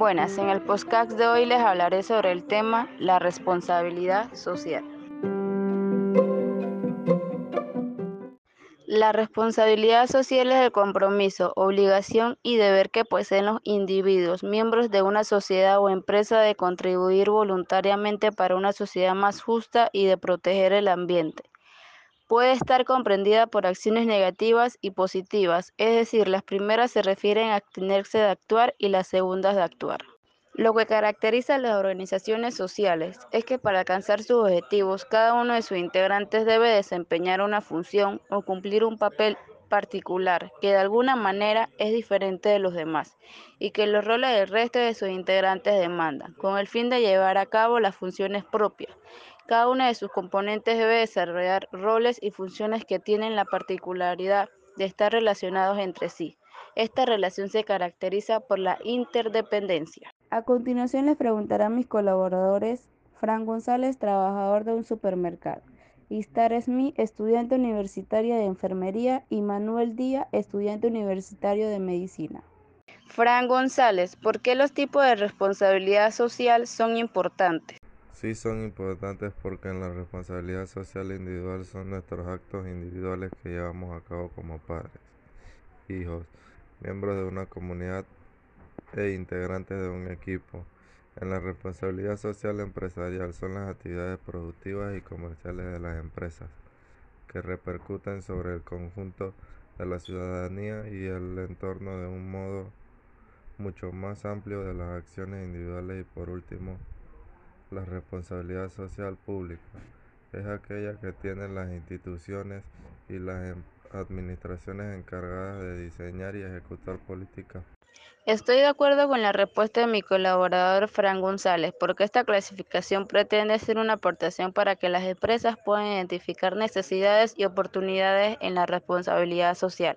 Buenas, en el podcast de hoy les hablaré sobre el tema la responsabilidad social. La responsabilidad social es el compromiso, obligación y deber que poseen los individuos, miembros de una sociedad o empresa de contribuir voluntariamente para una sociedad más justa y de proteger el ambiente. Puede estar comprendida por acciones negativas y positivas, es decir, las primeras se refieren a abstenerse de actuar y las segundas de actuar. Lo que caracteriza a las organizaciones sociales es que para alcanzar sus objetivos cada uno de sus integrantes debe desempeñar una función o cumplir un papel particular que de alguna manera es diferente de los demás y que los roles del resto de sus integrantes demandan, con el fin de llevar a cabo las funciones propias. Cada una de sus componentes debe desarrollar roles y funciones que tienen la particularidad de estar relacionados entre sí. Esta relación se caracteriza por la interdependencia. A continuación les preguntaré a mis colaboradores, Fran González, trabajador de un supermercado, Istar Smith, estudiante universitaria de enfermería, y Manuel Díaz, estudiante universitario de medicina. Fran González, ¿por qué los tipos de responsabilidad social son importantes? Sí son importantes porque en la responsabilidad social individual son nuestros actos individuales que llevamos a cabo como padres, hijos, miembros de una comunidad e integrantes de un equipo. En la responsabilidad social empresarial son las actividades productivas y comerciales de las empresas que repercuten sobre el conjunto de la ciudadanía y el entorno de un modo mucho más amplio de las acciones individuales y por último la responsabilidad social pública es aquella que tienen las instituciones y las em, administraciones encargadas de diseñar y ejecutar políticas Estoy de acuerdo con la respuesta de mi colaborador Fran González, porque esta clasificación pretende ser una aportación para que las empresas puedan identificar necesidades y oportunidades en la responsabilidad social,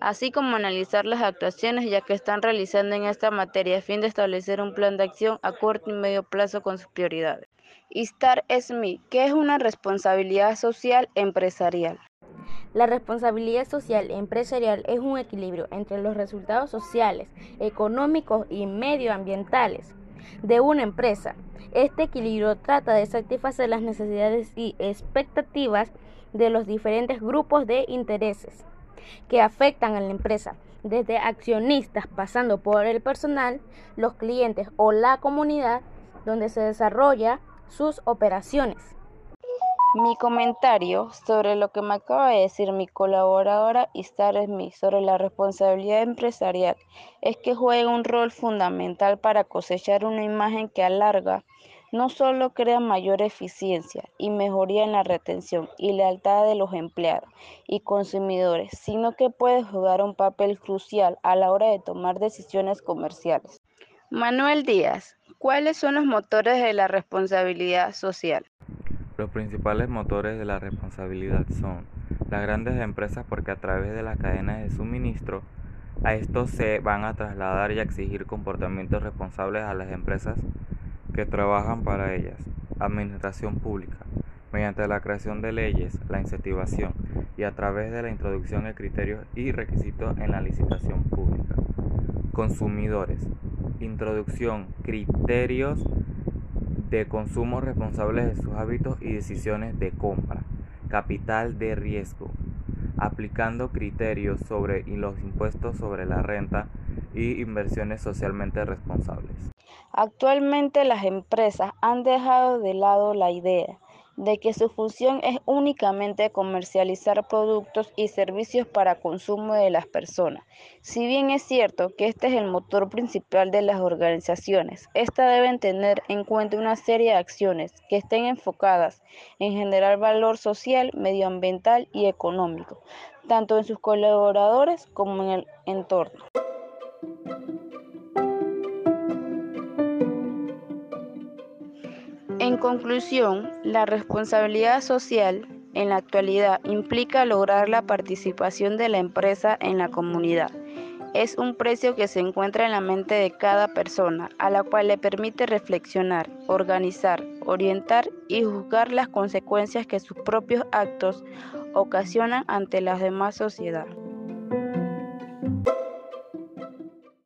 así como analizar las actuaciones ya que están realizando en esta materia a fin de establecer un plan de acción a corto y medio plazo con sus prioridades. Istar Smith, ¿qué es una responsabilidad social empresarial? La responsabilidad social empresarial es un equilibrio entre los resultados sociales, económicos y medioambientales de una empresa. Este equilibrio trata de satisfacer las necesidades y expectativas de los diferentes grupos de intereses que afectan a la empresa, desde accionistas pasando por el personal, los clientes o la comunidad donde se desarrolla sus operaciones. Mi comentario sobre lo que me acaba de decir mi colaboradora Istar Smith sobre la responsabilidad empresarial es que juega un rol fundamental para cosechar una imagen que alarga no solo crea mayor eficiencia y mejoría en la retención y lealtad de los empleados y consumidores, sino que puede jugar un papel crucial a la hora de tomar decisiones comerciales. Manuel Díaz, ¿cuáles son los motores de la responsabilidad social? Los principales motores de la responsabilidad son las grandes empresas porque a través de las cadenas de suministro a estos se van a trasladar y a exigir comportamientos responsables a las empresas que trabajan para ellas. Administración pública, mediante la creación de leyes, la incentivación y a través de la introducción de criterios y requisitos en la licitación pública. Consumidores, introducción, criterios de consumo responsables de sus hábitos y decisiones de compra, capital de riesgo, aplicando criterios sobre los impuestos sobre la renta y inversiones socialmente responsables. Actualmente las empresas han dejado de lado la idea de que su función es únicamente comercializar productos y servicios para consumo de las personas. Si bien es cierto que este es el motor principal de las organizaciones, éstas deben tener en cuenta una serie de acciones que estén enfocadas en generar valor social, medioambiental y económico, tanto en sus colaboradores como en el entorno. En conclusión, la responsabilidad social en la actualidad implica lograr la participación de la empresa en la comunidad. Es un precio que se encuentra en la mente de cada persona, a la cual le permite reflexionar, organizar, orientar y juzgar las consecuencias que sus propios actos ocasionan ante la demás sociedad.